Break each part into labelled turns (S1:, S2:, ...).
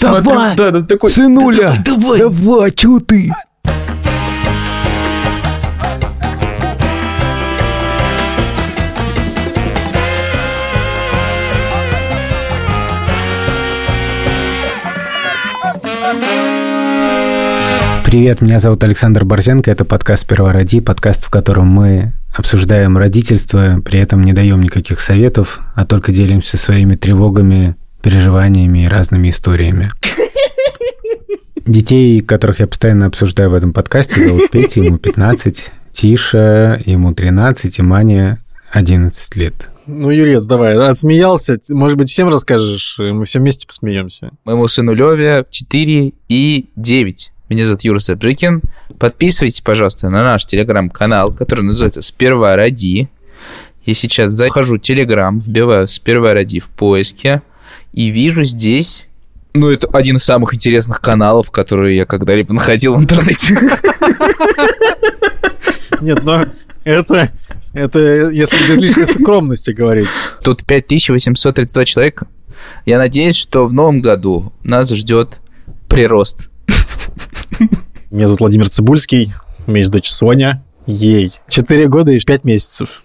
S1: Давай,
S2: смотрю, да, да, такой,
S1: сынуля,
S2: «Да давай, давай.
S1: давай, чё ты? Привет, меня зовут Александр Борзенко, это подкаст «Сперва роди», подкаст, в котором мы обсуждаем родительство, при этом не даем никаких советов, а только делимся своими тревогами, переживаниями и разными историями. Детей, которых я постоянно обсуждаю в этом подкасте, зовут Петя, ему 15, Тиша, ему 13, и Мане 11 лет.
S3: Ну, Юрец, давай, отсмеялся. Может быть, всем расскажешь, мы все вместе посмеемся.
S2: Моему сыну Леве 4 и 9. Меня зовут Юра Саджикин. Подписывайтесь, пожалуйста, на наш телеграм-канал, который называется «Сперва ради». Я сейчас захожу в телеграм, вбиваю «Сперва ради» в поиске и вижу здесь... Ну, это один из самых интересных каналов, которые я когда-либо находил в интернете.
S3: Нет, но это, это если без лишней скромности говорить.
S2: Тут 5832 человека. Я надеюсь, что в новом году нас ждет прирост.
S3: Меня зовут Владимир Цибульский, у меня есть дочь Соня, ей 4 года и 5 месяцев.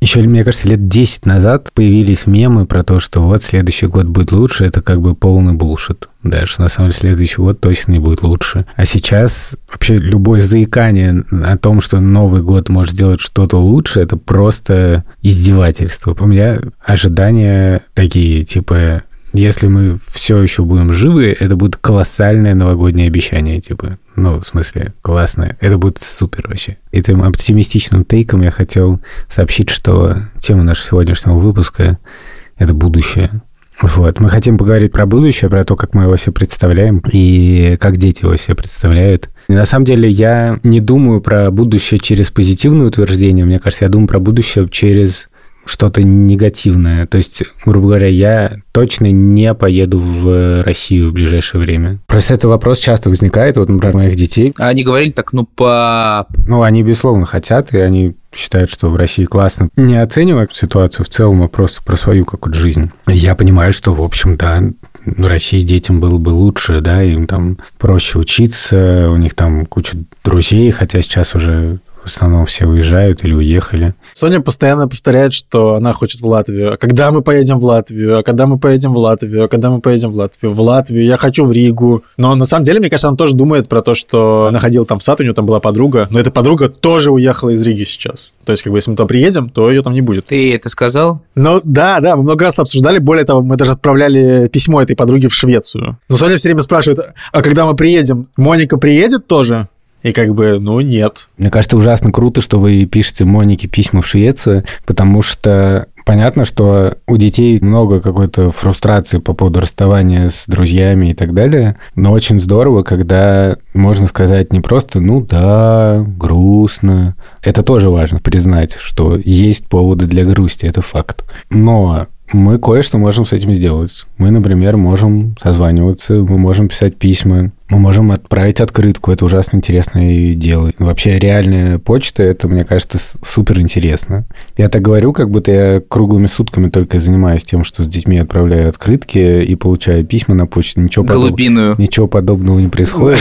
S1: Еще, мне кажется, лет 10 назад появились мемы про то, что вот следующий год будет лучше, это как бы полный булшит. Да, что на самом деле следующий год точно не будет лучше. А сейчас вообще любое заикание о том, что Новый год может сделать что-то лучше, это просто издевательство. У меня ожидания такие, типа, если мы все еще будем живы, это будет колоссальное новогоднее обещание, типа. Ну, в смысле, классное. Это будет супер вообще. Этим оптимистичным тейком я хотел сообщить, что тема нашего сегодняшнего выпуска — это будущее. Вот. Мы хотим поговорить про будущее, про то, как мы его себе представляем и как дети его себе представляют. На самом деле я не думаю про будущее через позитивное утверждение. Мне кажется, я думаю про будущее через что-то негативное. То есть, грубо говоря, я точно не поеду в Россию в ближайшее время. Просто этот вопрос часто возникает, вот, например, моих детей.
S2: А они говорили так, ну, пап...
S1: Ну, они, безусловно, хотят, и они считают, что в России классно. Не оценивая ситуацию в целом, а просто про свою какую-то жизнь. Я понимаю, что, в общем, да, в России детям было бы лучше, да, им там проще учиться, у них там куча друзей, хотя сейчас уже в основном все уезжают или уехали.
S3: Соня постоянно повторяет, что она хочет в Латвию. А когда мы поедем в Латвию? А когда мы поедем в Латвию? А когда мы поедем в Латвию? В Латвию. Я хочу в Ригу. Но на самом деле, мне кажется, она тоже думает про то, что она ходила там в сад, у нее там была подруга, но эта подруга тоже уехала из Риги сейчас. То есть, как бы, если мы туда приедем, то ее там не будет.
S2: Ты это сказал?
S3: Ну, да, да, мы много раз это обсуждали. Более того, мы даже отправляли письмо этой подруге в Швецию. Но Соня все время спрашивает, а когда мы приедем, Моника приедет тоже? И как бы, ну, нет.
S1: Мне кажется, ужасно круто, что вы пишете Монике письма в Швецию, потому что понятно, что у детей много какой-то фрустрации по поводу расставания с друзьями и так далее, но очень здорово, когда можно сказать не просто «ну да, грустно». Это тоже важно признать, что есть поводы для грусти, это факт. Но мы кое-что можем с этим сделать. Мы, например, можем созваниваться, мы можем писать письма, мы можем отправить открытку. Это ужасно интересное дело. Вообще реальная почта, это, мне кажется, супер интересно. Я так говорю, как будто я круглыми сутками только занимаюсь тем, что с детьми отправляю открытки и получаю письма на почту. Ничего,
S2: Голубиную.
S1: подоб... Ничего подобного не происходит.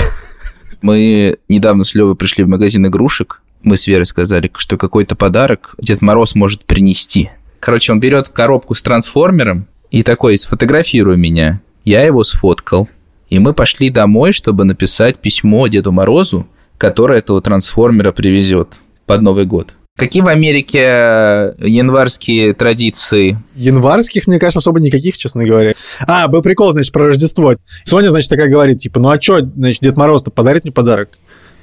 S2: Мы недавно с Левой пришли в магазин игрушек. Мы с Верой сказали, что какой-то подарок Дед Мороз может принести. Короче, он берет коробку с трансформером и такой, сфотографируй меня. Я его сфоткал. И мы пошли домой, чтобы написать письмо Деду Морозу, который этого трансформера привезет под Новый год. Какие в Америке январские традиции?
S3: Январских, мне кажется, особо никаких, честно говоря. А, был прикол, значит, про Рождество. Соня, значит, такая говорит, типа, ну а что, значит, Дед Мороз-то подарит мне подарок?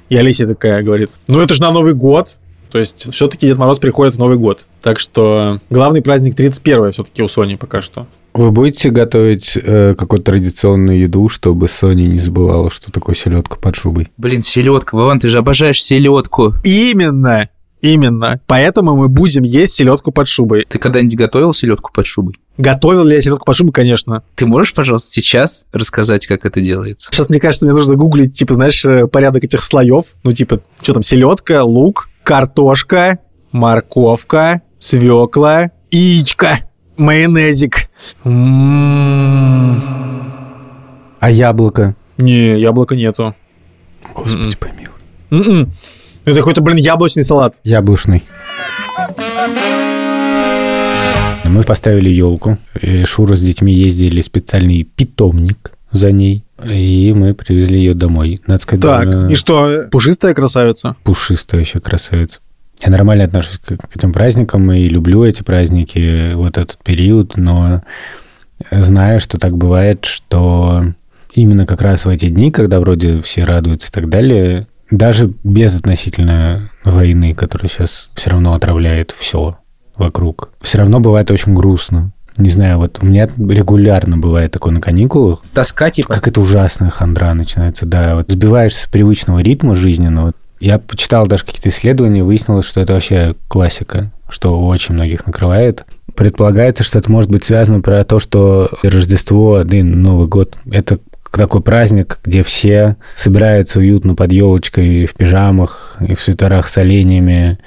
S3: И Алисия такая говорит, ну это же на Новый год. То есть все-таки Дед Мороз приходит в Новый год. Так что главный праздник 31 все-таки у Сони пока что.
S1: Вы будете готовить э, какую-то традиционную еду, чтобы Соня не забывала, что такое селедка под шубой?
S2: Блин, селедка, Вован, ты же обожаешь селедку.
S3: Именно, именно. Поэтому мы будем есть селедку под шубой.
S2: Ты когда-нибудь готовил селедку под шубой?
S3: Готовил ли я селедку под шубой, конечно.
S2: Ты можешь, пожалуйста, сейчас рассказать, как это делается?
S3: Сейчас, мне кажется, мне нужно гуглить, типа, знаешь, э, порядок этих слоев. Ну, типа, что там, селедка, лук, картошка, морковка, свекла, яичко, майонезик.
S1: А яблоко?
S3: Не, яблока нету.
S1: Господи
S3: Мгм.
S1: помилуй.
S3: М-м. Это какой-то, блин, яблочный салат.
S1: Яблочный. Мы поставили елку. и Шура с детьми ездили в специальный питомник за ней. И мы привезли ее домой. Надо сказать,
S3: Так,
S1: довольно
S3: и что, пушистая красавица?
S1: пушистая еще красавица. Я нормально отношусь к, к этим праздникам и люблю эти праздники, вот этот период, но знаю, что так бывает, что именно как раз в эти дни, когда вроде все радуются и так далее, даже без относительно войны, которая сейчас все равно отравляет все вокруг, все равно бывает очень грустно. Не знаю, вот у меня регулярно бывает такое на каникулах,
S2: Тоска, типа.
S1: как это ужасная хандра начинается, да. Вот сбиваешься с привычного ритма жизненного. Я почитал даже какие-то исследования, выяснилось, что это вообще классика, что очень многих накрывает. Предполагается, что это может быть связано про то, что Рождество, да и Новый год — это такой праздник, где все собираются уютно под елочкой в пижамах и в свитерах с оленями,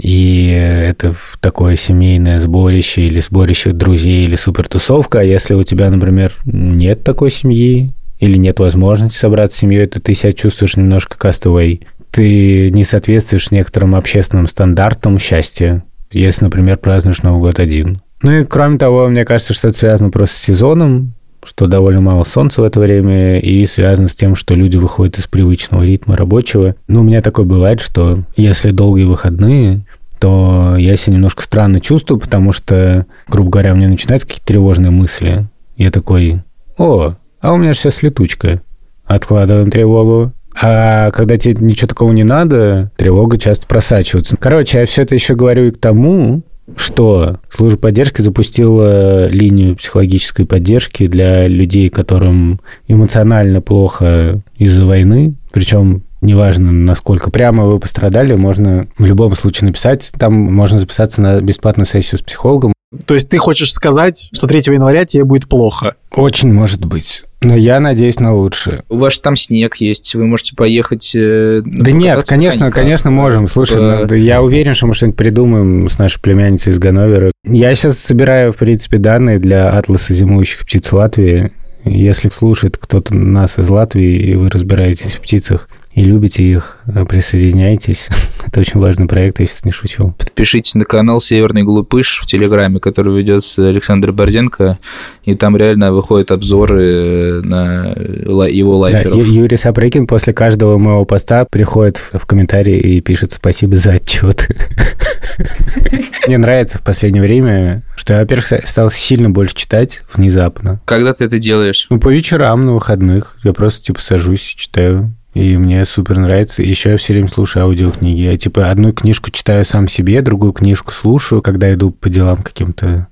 S1: и это такое семейное сборище или сборище друзей или супертусовка. А если у тебя, например, нет такой семьи или нет возможности собраться с семьей, то ты себя чувствуешь немножко castaway. Ты не соответствуешь некоторым общественным стандартам счастья, если, например, празднуешь Новый год один. Ну и кроме того, мне кажется, что это связано просто с сезоном, что довольно мало солнца в это время, и связано с тем, что люди выходят из привычного ритма рабочего. Ну, у меня такое бывает, что если долгие выходные, то я себя немножко странно чувствую, потому что, грубо говоря, у меня начинаются какие-то тревожные мысли. Я такой, о, а у меня же сейчас летучка. Откладываем тревогу. А когда тебе ничего такого не надо, тревога часто просачивается. Короче, я все это еще говорю и к тому, что служба поддержки запустила линию психологической поддержки для людей, которым эмоционально плохо из-за войны, причем неважно, насколько прямо вы пострадали, можно в любом случае написать, там можно записаться на бесплатную сессию с психологом.
S3: То есть ты хочешь сказать, что 3 января тебе будет плохо?
S1: Очень может быть. Но я надеюсь на лучшее.
S2: У вас же там снег есть, вы можете поехать... э,
S1: Да нет, конечно,
S2: коньках.
S1: конечно, можем. Слушай,
S2: Э,
S1: ну, да я уверен, что мы что-нибудь придумаем с нашей племянницей из Ганновера. Я сейчас собираю, в принципе, данные для атласа зимующих птиц Латвии. Если слушает кто-то нас из Латвии, и вы разбираетесь в птицах и любите их, э, присоединяйтесь. Это очень важный проект, я сейчас не шучу.
S2: Подпишитесь на канал «Северный глупыш» в Телеграме, который ведет Александр Борзенко, и там реально выходят обзоры э, на его
S1: Да,
S2: лайферов.
S1: Ю- Юрий Сапрыкин после каждого моего поста приходит в комментарии и пишет спасибо за отчет. Мне нравится в последнее время, что я, во-первых, ста- стал сильно больше читать внезапно.
S2: Когда ты это делаешь?
S1: Ну, по вечерам на выходных я просто, типа, сажусь читаю. И мне супер нравится. Еще я все время слушаю аудиокниги. Я, типа, одну книжку читаю сам себе, другую книжку слушаю, когда иду по делам каким-то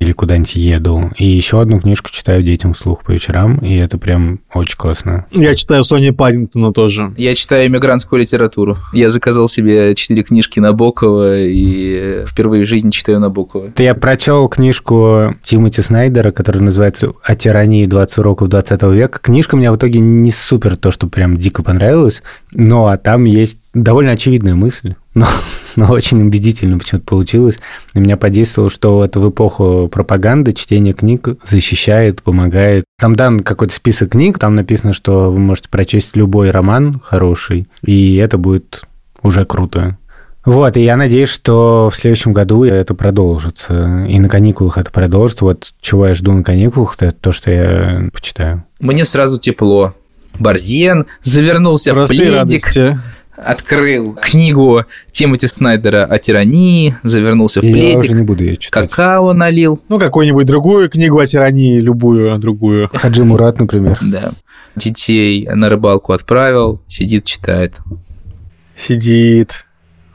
S1: или куда-нибудь еду. И еще одну книжку читаю детям вслух по вечерам, и это прям очень классно.
S3: Я читаю Сони Паддингтона тоже.
S2: Я читаю иммигрантскую литературу. Я заказал себе четыре книжки Набокова и э, впервые в жизни читаю Набокова.
S1: Это я прочел книжку Тимоти Снайдера, которая называется «О тирании 20 уроков 20 века». Книжка мне в итоге не супер то, что прям дико понравилась, но там есть довольно очевидная мысль, но, но очень убедительно почему-то получилось. На меня подействовало, что вот в эпоху пропаганды чтение книг защищает, помогает. Там дан какой-то список книг, там написано, что вы можете прочесть любой роман хороший, и это будет уже круто. Вот, и я надеюсь, что в следующем году это продолжится. И на каникулах это продолжится. Вот чего я жду на каникулах, это то, что я почитаю.
S2: Мне сразу тепло. Борзен завернулся
S3: Простые
S2: в пледик,
S3: радости.
S2: открыл книгу Тимоти Снайдера о тирании, завернулся в
S1: И я
S2: пледик,
S1: уже не буду ее читать.
S2: какао налил.
S3: Ну, какую-нибудь другую книгу о тирании, любую другую.
S1: Хаджи Мурат, например.
S2: Да. Детей на рыбалку отправил, сидит, читает.
S3: Сидит.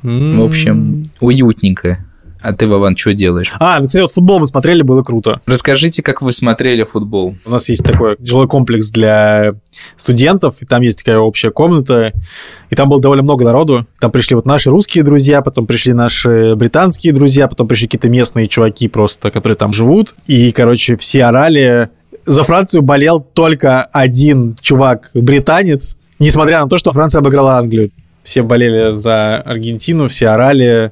S2: В общем, уютненько. А ты, Вован, что делаешь?
S3: А, ну, кстати, вот футбол мы смотрели, было круто.
S2: Расскажите, как вы смотрели футбол.
S3: У нас есть такой жилой комплекс для студентов, и там есть такая общая комната, и там было довольно много народу. Там пришли вот наши русские друзья, потом пришли наши британские друзья, потом пришли какие-то местные чуваки просто, которые там живут. И, короче, все орали. За Францию болел только один чувак, британец, несмотря на то, что Франция обыграла Англию. Все болели за Аргентину, все орали.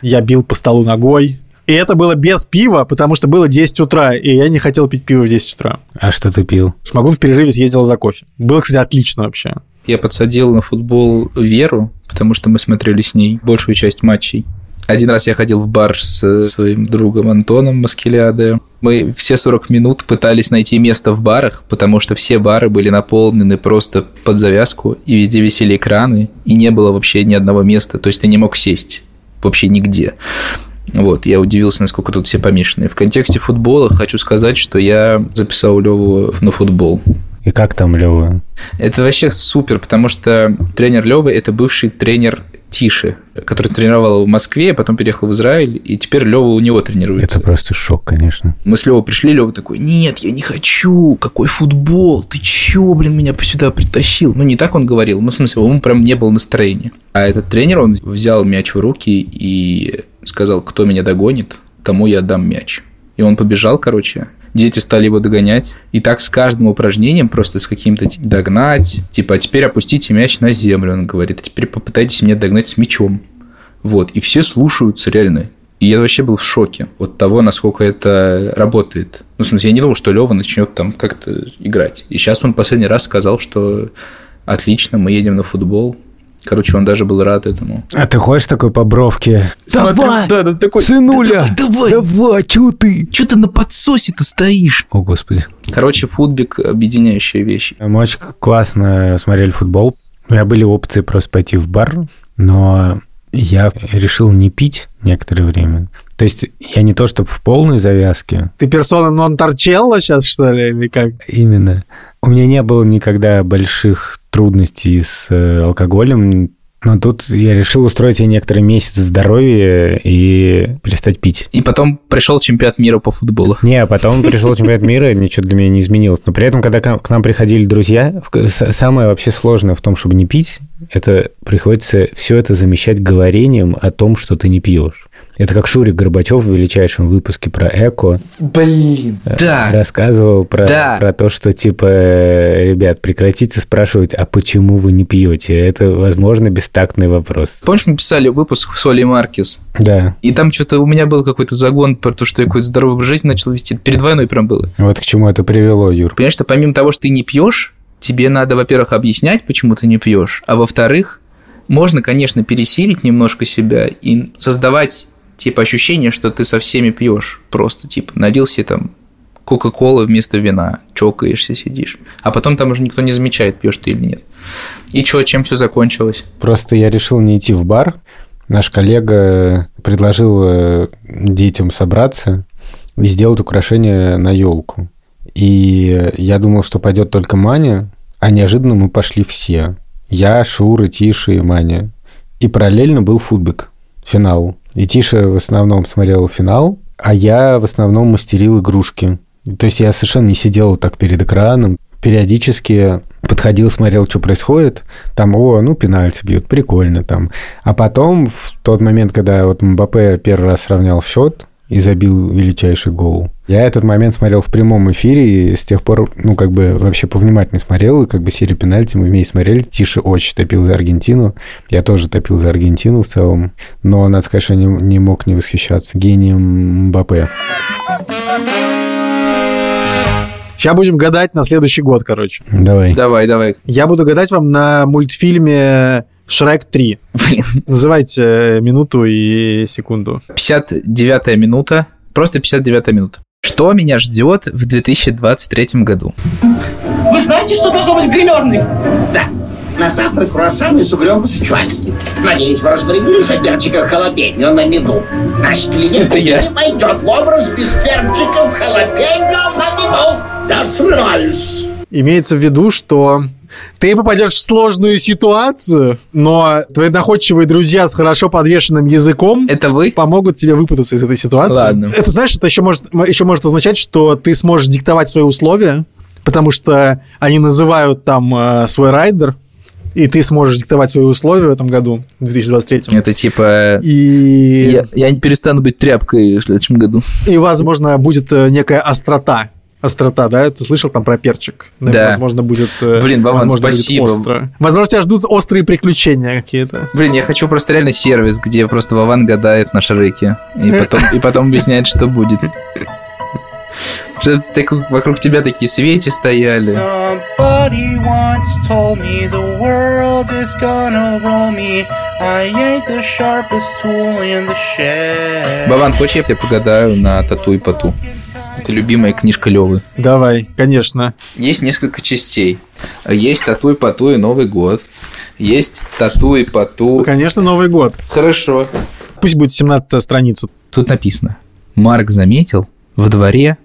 S3: Я бил по столу ногой. И это было без пива, потому что было 10 утра, и я не хотел пить пиво в 10 утра.
S1: А что ты пил?
S3: Шмагун в перерыве съездил за кофе. Было, кстати, отлично вообще.
S2: Я подсадил на футбол Веру, потому что мы смотрели с ней большую часть матчей. Один раз я ходил в бар с своим другом Антоном Маскеляде. Мы все 40 минут пытались найти место в барах, потому что все бары были наполнены просто под завязку, и везде висели экраны, и не было вообще ни одного места, то есть ты не мог сесть вообще нигде. Вот, я удивился, насколько тут все помешаны. В контексте футбола хочу сказать, что я записал Леву на футбол.
S1: И как там Лева?
S2: Это вообще супер, потому что тренер Левы – это бывший тренер Тиши, который тренировал в Москве, а потом переехал в Израиль, и теперь Лева у него тренируется.
S1: Это просто шок, конечно.
S2: Мы с Левой пришли, Лева такой, нет, я не хочу, какой футбол, ты чё, блин, меня сюда притащил? Ну, не так он говорил, ну, в смысле, ему прям не было настроения. А этот тренер, он взял мяч в руки и сказал, кто меня догонит, тому я дам мяч. И он побежал, короче, дети стали его догонять. И так с каждым упражнением просто с каким-то догнать. Типа, а теперь опустите мяч на землю, он говорит. А теперь попытайтесь меня догнать с мячом. Вот. И все слушаются реально. И я вообще был в шоке от того, насколько это работает. Ну, в смысле, я не думал, что Лева начнет там как-то играть. И сейчас он последний раз сказал, что отлично, мы едем на футбол. Короче, он даже был рад этому.
S1: А ты ходишь такой по бровке?
S2: Давай! Да, да, такой,
S1: Сынуля!
S2: Да, давай, давай!
S1: Давай, чё ты?
S2: Чё ты на подсосе-то стоишь?
S1: О, господи.
S2: Короче, футбик – объединяющая вещь.
S1: Мы очень классно смотрели футбол. У меня были опции просто пойти в бар, но я решил не пить некоторое время. То есть я не то, чтобы в полной завязке.
S3: Ты персона нон торчелла сейчас, что ли, или как?
S1: Именно. У меня не было никогда больших трудностей с э, алкоголем, но тут я решил устроить себе некоторые месяцы здоровья и перестать пить.
S2: И потом пришел чемпионат мира по футболу.
S1: Не, а потом пришел чемпионат мира, ничего для меня не изменилось. Но при этом, когда к нам приходили друзья, самое вообще сложное в том, чтобы не пить, это приходится все это замещать говорением о том, что ты не пьешь. Это как Шурик Горбачев в величайшем выпуске про эко.
S2: Блин, да.
S1: Рассказывал про,
S2: Да.
S1: про то, что, типа, э, ребят, прекратите спрашивать, а почему вы не пьете? Это, возможно, бестактный вопрос.
S2: Помнишь, мы писали выпуск с Олей Маркис?
S1: Да.
S2: И там что-то у меня был какой-то загон про то, что я какой-то здоровый образ жизни начал вести. Перед войной прям было.
S1: Вот к чему это привело, Юр.
S2: Понимаешь, что помимо того, что ты не пьешь, тебе надо, во-первых, объяснять, почему ты не пьешь, а во-вторых, можно, конечно, пересилить немножко себя и создавать типа ощущение, что ты со всеми пьешь. Просто типа налил себе там Кока-Колы вместо вина, чокаешься, сидишь. А потом там уже никто не замечает, пьешь ты или нет. И что, чем все закончилось?
S1: Просто я решил не идти в бар. Наш коллега предложил э, детям собраться и сделать украшение на елку. И я думал, что пойдет только Маня, а неожиданно мы пошли все. Я, Шура, Тиша и Маня. И параллельно был футбик, финал. И Тиша в основном смотрел финал, а я в основном мастерил игрушки. То есть я совершенно не сидел так перед экраном. Периодически подходил, смотрел, что происходит. Там, о, ну, пенальти бьют, прикольно там. А потом, в тот момент, когда вот Мбаппе первый раз сравнял счет и забил величайший гол, я этот момент смотрел в прямом эфире и с тех пор, ну, как бы вообще повнимательнее смотрел, и как бы серию пенальти мы вместе смотрели. Тише очень топил за Аргентину. Я тоже топил за Аргентину в целом. Но, надо сказать, что не, не мог не восхищаться гением Мбаппе.
S3: Сейчас будем гадать на следующий год, короче.
S1: Давай.
S2: Давай, давай.
S3: Я буду гадать вам на мультфильме «Шрек 3».
S2: Блин.
S3: Называйте минуту и секунду.
S2: 59 минута. Просто 59 минута. Что меня ждет в 2023 году?
S4: Вы знаете, что должно быть в гримерной?
S5: Да. На завтрак круассаны с углем по-сычуански. Надеюсь, вы распорядились о перчиках халапеньо на мену. Наш клиент
S2: Это я.
S5: не войдет в образ без перчиков халапеньо на мену. Я собираюсь.
S3: Имеется в виду, что ты попадешь в сложную ситуацию, но твои находчивые друзья с хорошо подвешенным языком
S2: Это вы?
S3: помогут тебе выпутаться из этой ситуации.
S2: Ладно.
S3: Это, знаешь, это еще может, еще может означать, что ты сможешь диктовать свои условия, потому что они называют там э, свой райдер, и ты сможешь диктовать свои условия в этом году, в 2023.
S2: Это типа...
S3: И,
S2: Я, я не перестану быть тряпкой в следующем году.
S3: и, возможно, будет э, некая острота острота, да? Ты слышал там про перчик?
S2: Да.
S3: Возможно, будет... э,
S2: Блин, Вован,
S3: возможно, будет
S2: спасибо.
S3: остро. Возможно, тебя ждут острые приключения какие-то.
S2: Блин, я хочу просто реально сервис, где просто Вован гадает на шреке. И потом, и потом объясняет, что будет. Что так- вокруг тебя такие свечи стояли. Вован, хочешь, я тебе погадаю на тату и поту? Это любимая книжка Левы.
S3: Давай, конечно.
S2: Есть несколько частей. Есть тату и поту и Новый год. Есть тату и поту.
S3: Конечно, Новый год.
S2: Хорошо.
S3: Пусть будет 17 страница.
S2: Тут написано. Марк заметил во дворе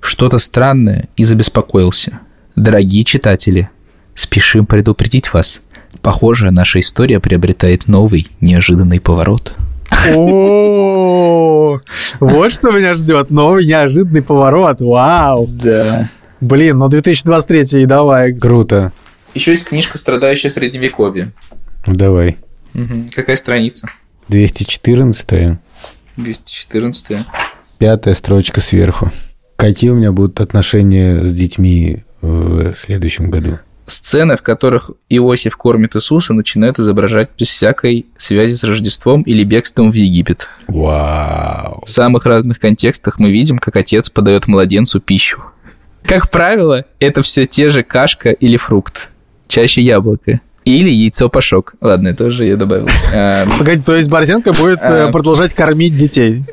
S2: что-то странное и забеспокоился. Дорогие читатели, спешим предупредить вас. Похоже, наша история приобретает новый, неожиданный поворот.
S3: О, вот что меня ждет. Новый неожиданный поворот. Вау.
S2: Да.
S3: Блин, ну 2023 давай.
S1: Круто.
S2: Еще есть книжка «Страдающая средневековье».
S1: Ну, Давай.
S2: Какая страница?
S1: 214
S2: 214
S1: пятая строчка сверху. Какие у меня будут отношения с детьми в следующем году?
S2: Сцены, в которых Иосиф кормит Иисуса, начинают изображать без всякой связи с Рождеством или бегством в Египет.
S1: Вау.
S2: В самых разных контекстах мы видим, как отец подает младенцу пищу. Как правило, это все те же кашка или фрукт. Чаще яблоко. Или яйцо-пашок. Ладно, это уже я добавил. А,
S3: Погоди, то есть Борзенко будет э,
S2: А.
S3: продолжать кормить детей.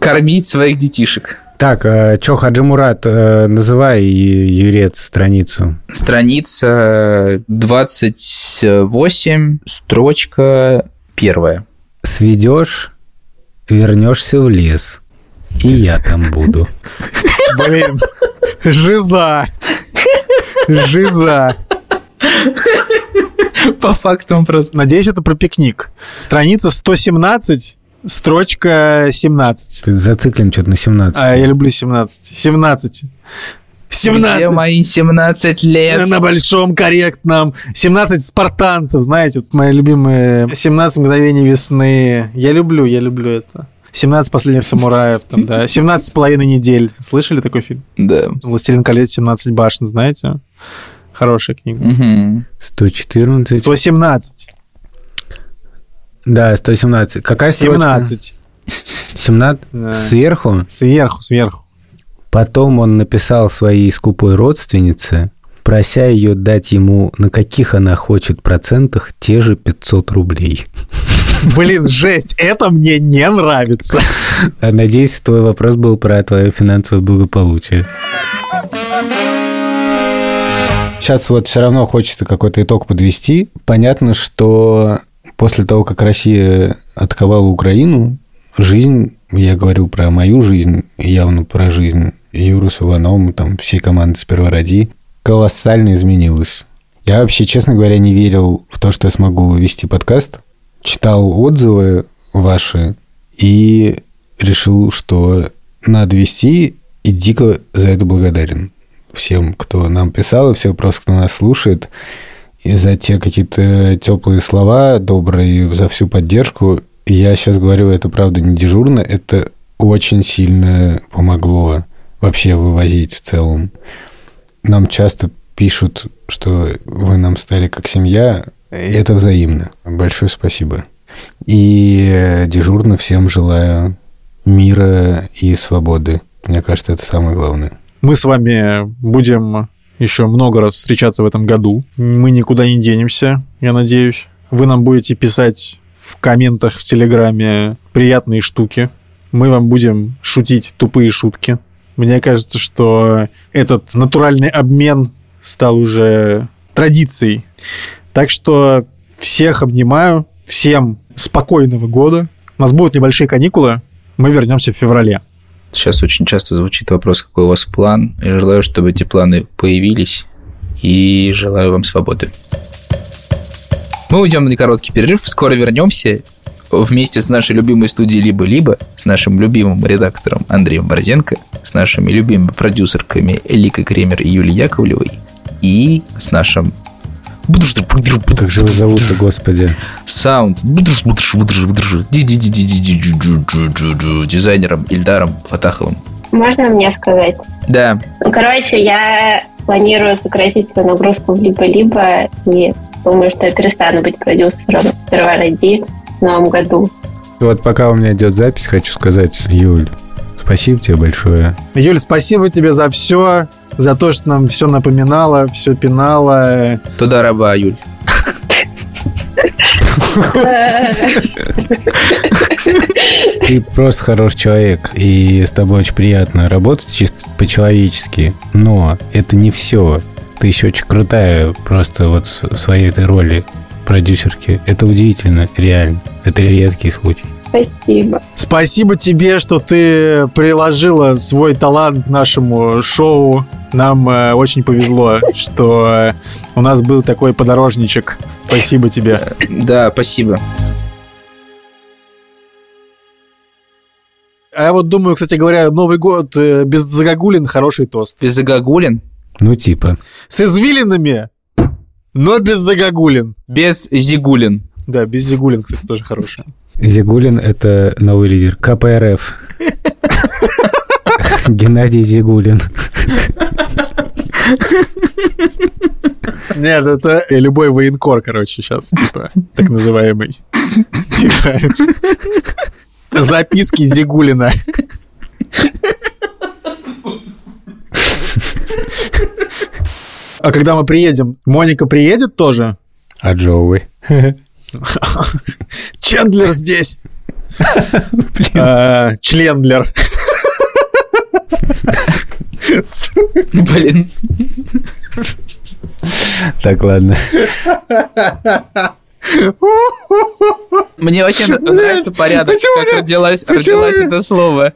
S2: Кормить своих детишек.
S1: Так, а, чё, Хаджи Мурат, э, называй, Юрец, страницу.
S2: Страница 28, строчка первая.
S1: Сведешь, вернешься в лес. И я там буду.
S3: Блин, жиза. Жиза.
S2: По фактам просто.
S3: Надеюсь, это про пикник. Страница 117, строчка 17.
S1: Ты зациклен что-то на 17.
S3: А, я люблю 17. 17.
S2: Где
S3: 17.
S2: мои 17 лет?
S3: На большом корректном. 17 спартанцев, знаете, вот мои любимые 17 мгновений весны. Я люблю, я люблю это. 17 последних самураев, там, да. 17 с половиной недель. Слышали такой фильм?
S2: Да.
S3: «Властелин колец. 17 башен», знаете? Хорошая книга.
S2: Мгм.
S1: 114.
S3: 117.
S1: Да, 117. Какая строчка?
S3: 17.
S1: 17?
S3: Да.
S1: Сверху.
S3: Сверху, сверху.
S1: Потом он написал своей скупой родственнице, прося ее дать ему, на каких она хочет процентах, те же 500 рублей.
S3: Блин, жесть, это мне не нравится.
S1: А надеюсь, твой вопрос был про твое финансовое благополучие. Сейчас вот все равно хочется какой-то итог подвести. Понятно, что после того, как Россия атаковала Украину, жизнь, я говорю про мою жизнь, явно про жизнь Юры с Ивановым, там, всей команды «Сперва ради», колоссально изменилась. Я вообще, честно говоря, не верил в то, что я смогу вести подкаст. Читал отзывы ваши и решил, что надо вести, и дико за это благодарен всем, кто нам писал, и всем просто, кто нас слушает, и за те какие-то теплые слова, добрые, за всю поддержку. Я сейчас говорю, это правда не дежурно, это очень сильно помогло вообще вывозить в целом. Нам часто пишут, что вы нам стали как семья, и это взаимно. Большое спасибо. И дежурно всем желаю мира и свободы. Мне кажется, это самое главное.
S3: Мы с вами будем еще много раз встречаться в этом году. Мы никуда не денемся, я надеюсь. Вы нам будете писать в комментах в Телеграме приятные штуки. Мы вам будем шутить тупые шутки. Мне кажется, что этот натуральный обмен стал уже традицией. Так что всех обнимаю, всем спокойного года. У нас будут небольшие каникулы, мы вернемся в феврале.
S2: Сейчас очень часто звучит вопрос, какой у вас план. Я желаю, чтобы эти планы появились. И желаю вам свободы. Мы уйдем на короткий перерыв. Скоро вернемся вместе с нашей любимой студией «Либо-либо», с нашим любимым редактором Андреем Борзенко, с нашими любимыми продюсерками Ликой Кремер и Юлией Яковлевой и с нашим
S1: Как же его зовут-то, господи?
S2: саунд дизайнером Ильдаром Фатаховым.
S6: Можно мне сказать?
S2: Да.
S6: Ну, короче, я планирую сократить свою нагрузку в либо-либо и думаю, что я перестану быть продюсером Первороди в новом году.
S1: Вот пока у меня идет запись, хочу сказать, Юль, спасибо тебе большое.
S3: Юль, спасибо тебе за все, за то, что нам все напоминало, все пинало.
S2: Туда раба, Юль.
S1: Ты просто хороший человек, и с тобой очень приятно работать чисто по-человечески. Но это не все. Ты еще очень крутая просто вот в своей этой роли продюсерки. Это удивительно, реально. Это редкий случай.
S6: Спасибо.
S3: Спасибо тебе, что ты приложила свой талант к нашему шоу. Нам э, очень повезло, что у нас был такой подорожничек. Спасибо тебе.
S2: Да, спасибо.
S3: А я вот думаю, кстати говоря, Новый год э, без загогулин хороший тост.
S2: Без загогулин,
S1: Ну, типа.
S3: С извилинами, но без загогулин.
S2: без зигулин.
S3: Да, без зигулин, кстати, тоже хороший.
S1: Зигулин – это новый лидер КПРФ. Геннадий Зигулин.
S3: Нет, это любой военкор, короче, сейчас, типа, так называемый. Типа, записки Зигулина. А когда мы приедем, Моника приедет тоже?
S1: А Джоуи?
S3: Чендлер здесь. А, Члендлер.
S2: Блин.
S1: Так, ладно.
S2: Мне вообще нравится порядок, как родилось, родилось это слово.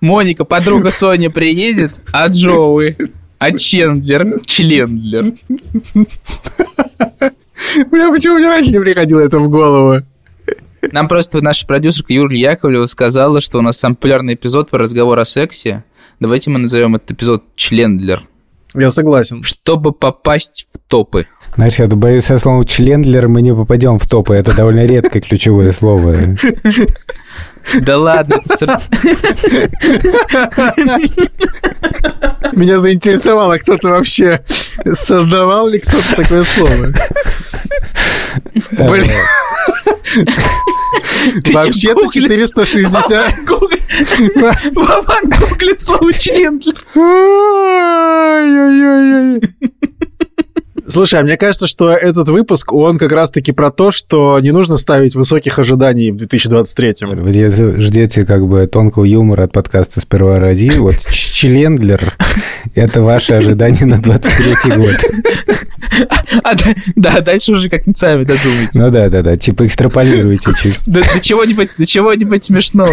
S2: Моника, подруга Соня приедет, а Джоуи, а Чендлер, Члендлер.
S3: Бля, почему мне раньше не приходило это в голову?
S2: Нам просто наша продюсерка Юлия Яковлева сказала, что у нас самый популярный эпизод про разговор о сексе. Давайте мы назовем этот эпизод Члендлер,
S3: Я согласен.
S2: чтобы попасть в топы.
S1: Знаешь, я боюсь, со словом «члендлер» мы не попадем в топы. Это довольно редкое ключевое слово.
S2: Да ладно,
S3: Меня заинтересовало, кто-то вообще создавал ли кто-то такое слово. Блин. Вообще-то
S2: гуглишь?
S3: 460...
S2: Вован гуглит слово Члендлер.
S3: Ой-ой-ой-ой. Слушай, а мне кажется, что этот выпуск, он как раз-таки про то, что не нужно ставить высоких ожиданий в 2023-м.
S1: Вот если ждете как бы тонкого юмора от подкаста «Сперва ради», вот члендлер – это ваши ожидания на 23 год.
S2: А, да, да, дальше уже как-нибудь сами додумайте.
S1: Ну да-да-да, типа экстраполируйте чуть.
S2: До, до чего-нибудь, до чего-нибудь смешного.